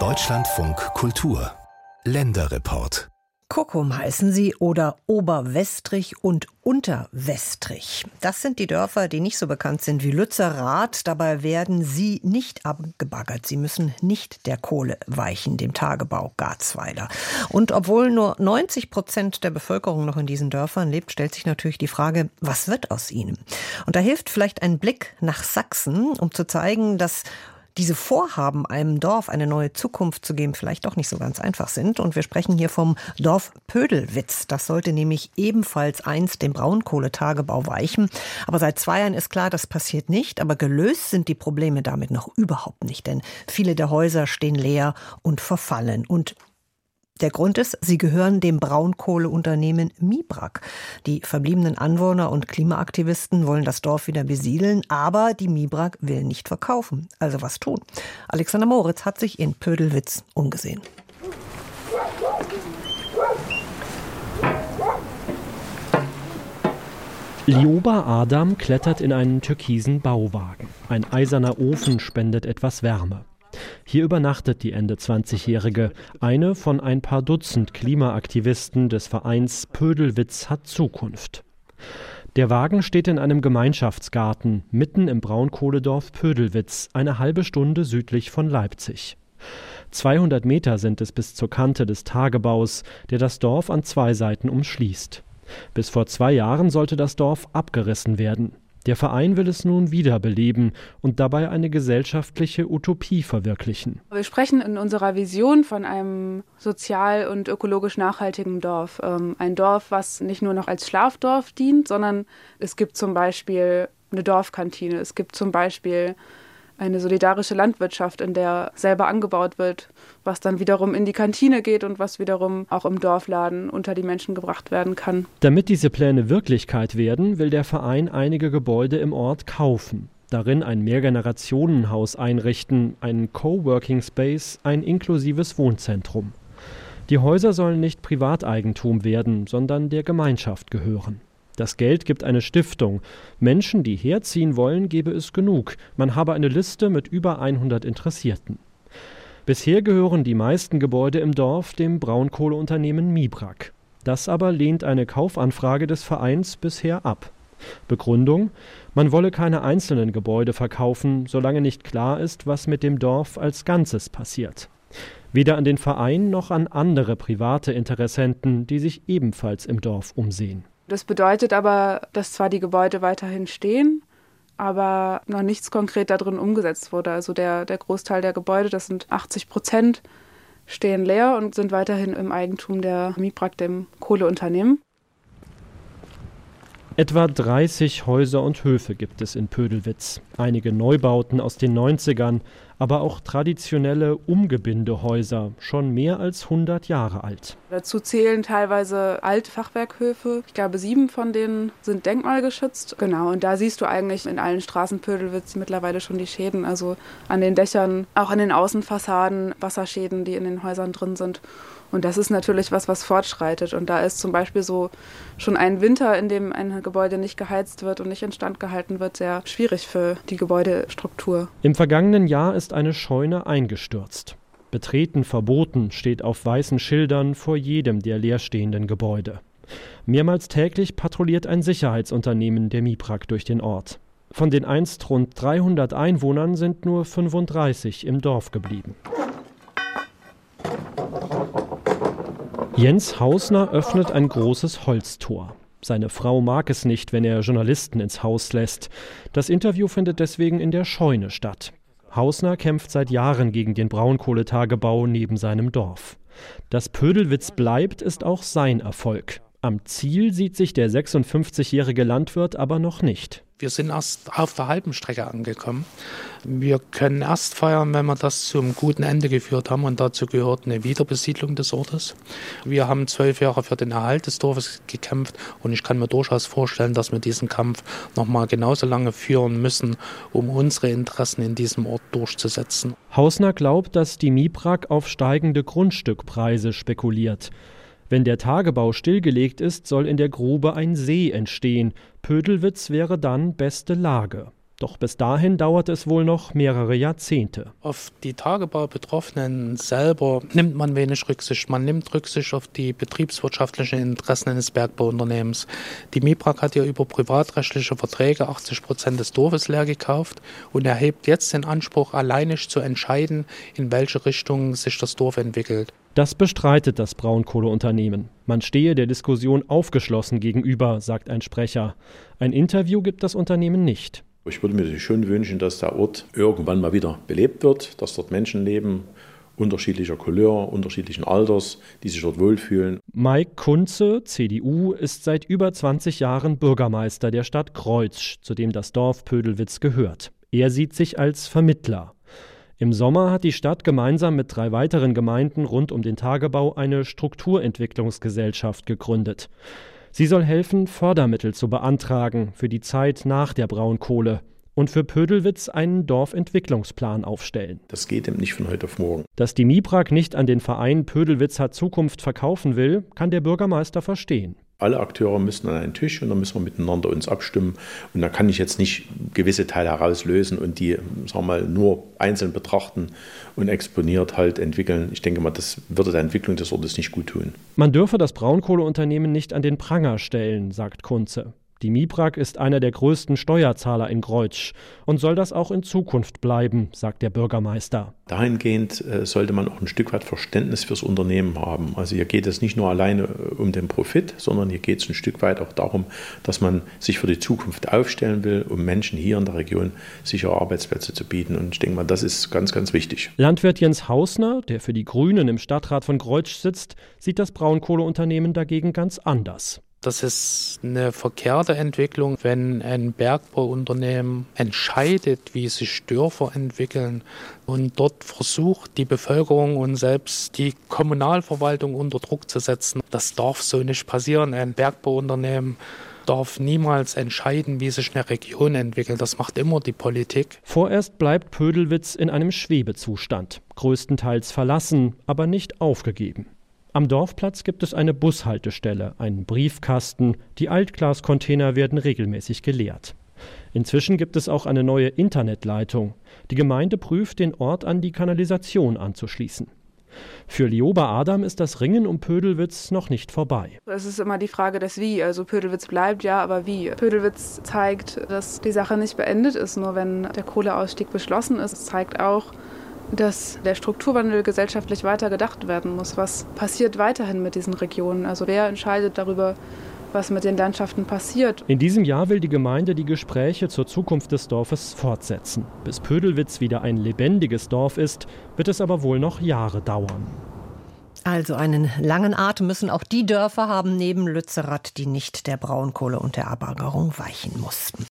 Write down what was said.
Deutschlandfunk Kultur Länderreport Kuckum heißen sie oder Oberwestrich und Unterwestrich. Das sind die Dörfer, die nicht so bekannt sind wie Lützerath. Dabei werden sie nicht abgebaggert. Sie müssen nicht der Kohle weichen, dem Tagebau Garzweiler. Und obwohl nur 90 Prozent der Bevölkerung noch in diesen Dörfern lebt, stellt sich natürlich die Frage, was wird aus ihnen? Und da hilft vielleicht ein Blick nach Sachsen, um zu zeigen, dass diese Vorhaben, einem Dorf eine neue Zukunft zu geben, vielleicht doch nicht so ganz einfach sind. Und wir sprechen hier vom Dorf Pödelwitz. Das sollte nämlich ebenfalls einst dem Braunkohletagebau weichen. Aber seit zwei Jahren ist klar, das passiert nicht. Aber gelöst sind die Probleme damit noch überhaupt nicht. Denn viele der Häuser stehen leer und verfallen. Und der Grund ist, sie gehören dem Braunkohleunternehmen Mibrak. Die verbliebenen Anwohner und Klimaaktivisten wollen das Dorf wieder besiedeln, aber die Mibrak will nicht verkaufen. Also was tun? Alexander Moritz hat sich in Pödelwitz umgesehen. Lioba Adam klettert in einen türkisen Bauwagen. Ein eiserner Ofen spendet etwas Wärme. Hier übernachtet die Ende 20-Jährige, eine von ein paar Dutzend Klimaaktivisten des Vereins Pödelwitz hat Zukunft. Der Wagen steht in einem Gemeinschaftsgarten mitten im Braunkohledorf Pödelwitz, eine halbe Stunde südlich von Leipzig. 200 Meter sind es bis zur Kante des Tagebaus, der das Dorf an zwei Seiten umschließt. Bis vor zwei Jahren sollte das Dorf abgerissen werden. Der Verein will es nun wiederbeleben und dabei eine gesellschaftliche Utopie verwirklichen. Wir sprechen in unserer Vision von einem sozial und ökologisch nachhaltigen Dorf. Ähm, ein Dorf, was nicht nur noch als Schlafdorf dient, sondern es gibt zum Beispiel eine Dorfkantine, es gibt zum Beispiel eine solidarische Landwirtschaft, in der selber angebaut wird, was dann wiederum in die Kantine geht und was wiederum auch im Dorfladen unter die Menschen gebracht werden kann. Damit diese Pläne Wirklichkeit werden, will der Verein einige Gebäude im Ort kaufen. Darin ein Mehrgenerationenhaus einrichten, einen Coworking Space, ein inklusives Wohnzentrum. Die Häuser sollen nicht Privateigentum werden, sondern der Gemeinschaft gehören. Das Geld gibt eine Stiftung. Menschen, die herziehen wollen, gebe es genug. Man habe eine Liste mit über 100 Interessierten. Bisher gehören die meisten Gebäude im Dorf dem Braunkohleunternehmen Mibrak. Das aber lehnt eine Kaufanfrage des Vereins bisher ab. Begründung: Man wolle keine einzelnen Gebäude verkaufen, solange nicht klar ist, was mit dem Dorf als Ganzes passiert. Weder an den Verein noch an andere private Interessenten, die sich ebenfalls im Dorf umsehen. Das bedeutet aber, dass zwar die Gebäude weiterhin stehen, aber noch nichts konkret darin umgesetzt wurde. Also der, der Großteil der Gebäude, das sind 80 Prozent, stehen leer und sind weiterhin im Eigentum der Mibrak, dem Kohleunternehmen. Etwa 30 Häuser und Höfe gibt es in Pödelwitz. Einige Neubauten aus den 90ern, aber auch traditionelle Umgebindehäuser, schon mehr als 100 Jahre alt. Dazu zählen teilweise alte Fachwerkhöfe. Ich glaube, sieben von denen sind denkmalgeschützt. Genau, und da siehst du eigentlich in allen Straßen Pödelwitz mittlerweile schon die Schäden. Also an den Dächern, auch an den Außenfassaden, Wasserschäden, die in den Häusern drin sind. Und das ist natürlich was, was fortschreitet. Und da ist zum Beispiel so schon ein Winter, in dem ein Gebäude nicht geheizt wird und nicht instand gehalten wird, sehr schwierig für die Gebäudestruktur. Im vergangenen Jahr ist eine Scheune eingestürzt. Betreten verboten steht auf weißen Schildern vor jedem der leerstehenden Gebäude. Mehrmals täglich patrouilliert ein Sicherheitsunternehmen der MIPRAG durch den Ort. Von den einst rund 300 Einwohnern sind nur 35 im Dorf geblieben. Jens Hausner öffnet ein großes Holztor. Seine Frau mag es nicht, wenn er Journalisten ins Haus lässt. Das Interview findet deswegen in der Scheune statt. Hausner kämpft seit Jahren gegen den Braunkohletagebau neben seinem Dorf. Dass Pödelwitz bleibt, ist auch sein Erfolg. Am Ziel sieht sich der 56-jährige Landwirt aber noch nicht. Wir sind erst auf der halben Strecke angekommen. Wir können erst feiern, wenn wir das zum guten Ende geführt haben und dazu gehört eine Wiederbesiedlung des Ortes. Wir haben zwölf Jahre für den Erhalt des Dorfes gekämpft und ich kann mir durchaus vorstellen, dass wir diesen Kampf noch mal genauso lange führen müssen, um unsere Interessen in diesem Ort durchzusetzen. Hausner glaubt, dass die Miprak auf steigende Grundstückpreise spekuliert. Wenn der Tagebau stillgelegt ist, soll in der Grube ein See entstehen. Pödelwitz wäre dann beste Lage. Doch bis dahin dauert es wohl noch mehrere Jahrzehnte. Auf die Tagebaubetroffenen selber nimmt man wenig Rücksicht. Man nimmt Rücksicht auf die betriebswirtschaftlichen Interessen eines Bergbauunternehmens. Die MIPRAG hat ja über privatrechtliche Verträge 80 Prozent des Dorfes leer gekauft und erhebt jetzt den Anspruch, alleinig zu entscheiden, in welche Richtung sich das Dorf entwickelt. Das bestreitet das Braunkohleunternehmen. Man stehe der Diskussion aufgeschlossen gegenüber, sagt ein Sprecher. Ein Interview gibt das Unternehmen nicht. Ich würde mir schon wünschen, dass der Ort irgendwann mal wieder belebt wird, dass dort Menschen leben, unterschiedlicher Couleur, unterschiedlichen Alters, die sich dort wohlfühlen. Mike Kunze, CDU, ist seit über 20 Jahren Bürgermeister der Stadt Kreuzsch, zu dem das Dorf Pödelwitz gehört. Er sieht sich als Vermittler. Im Sommer hat die Stadt gemeinsam mit drei weiteren Gemeinden rund um den Tagebau eine Strukturentwicklungsgesellschaft gegründet. Sie soll helfen, Fördermittel zu beantragen für die Zeit nach der Braunkohle und für Pödelwitz einen Dorfentwicklungsplan aufstellen. Das geht eben nicht von heute auf morgen. Dass die MIPRAG nicht an den Verein Pödelwitz hat Zukunft verkaufen will, kann der Bürgermeister verstehen. Alle Akteure müssen an einen Tisch und dann müssen wir miteinander uns abstimmen. Und da kann ich jetzt nicht gewisse Teile herauslösen und die, sagen wir mal, nur einzeln betrachten und exponiert halt entwickeln. Ich denke mal, das würde der Entwicklung des Ortes nicht gut tun. Man dürfe das Braunkohleunternehmen nicht an den Pranger stellen, sagt Kunze. Die MIPRAG ist einer der größten Steuerzahler in Greutsch und soll das auch in Zukunft bleiben, sagt der Bürgermeister. Dahingehend äh, sollte man auch ein Stück weit Verständnis fürs Unternehmen haben. Also hier geht es nicht nur alleine äh, um den Profit, sondern hier geht es ein Stück weit auch darum, dass man sich für die Zukunft aufstellen will, um Menschen hier in der Region sichere Arbeitsplätze zu bieten. Und ich denke mal, das ist ganz, ganz wichtig. Landwirt Jens Hausner, der für die Grünen im Stadtrat von Greutsch sitzt, sieht das Braunkohleunternehmen dagegen ganz anders. Das ist eine verkehrte Entwicklung, wenn ein Bergbauunternehmen entscheidet, wie sich Dörfer entwickeln und dort versucht, die Bevölkerung und selbst die Kommunalverwaltung unter Druck zu setzen. Das darf so nicht passieren. Ein Bergbauunternehmen darf niemals entscheiden, wie sich eine Region entwickelt. Das macht immer die Politik. Vorerst bleibt Pödelwitz in einem Schwebezustand, größtenteils verlassen, aber nicht aufgegeben. Am Dorfplatz gibt es eine Bushaltestelle, einen Briefkasten, die Altglascontainer werden regelmäßig geleert. Inzwischen gibt es auch eine neue Internetleitung. Die Gemeinde prüft, den Ort an die Kanalisation anzuschließen. Für Lioba Adam ist das Ringen um Pödelwitz noch nicht vorbei. Es ist immer die Frage des Wie. Also Pödelwitz bleibt ja, aber wie? Pödelwitz zeigt, dass die Sache nicht beendet ist, nur wenn der Kohleausstieg beschlossen ist. Es zeigt auch, dass der Strukturwandel gesellschaftlich weiter gedacht werden muss. Was passiert weiterhin mit diesen Regionen? Also wer entscheidet darüber, was mit den Landschaften passiert? In diesem Jahr will die Gemeinde die Gespräche zur Zukunft des Dorfes fortsetzen. Bis Pödelwitz wieder ein lebendiges Dorf ist, wird es aber wohl noch Jahre dauern. Also einen langen Atem müssen auch die Dörfer haben neben Lützerath, die nicht der Braunkohle und der Abaggerung weichen mussten.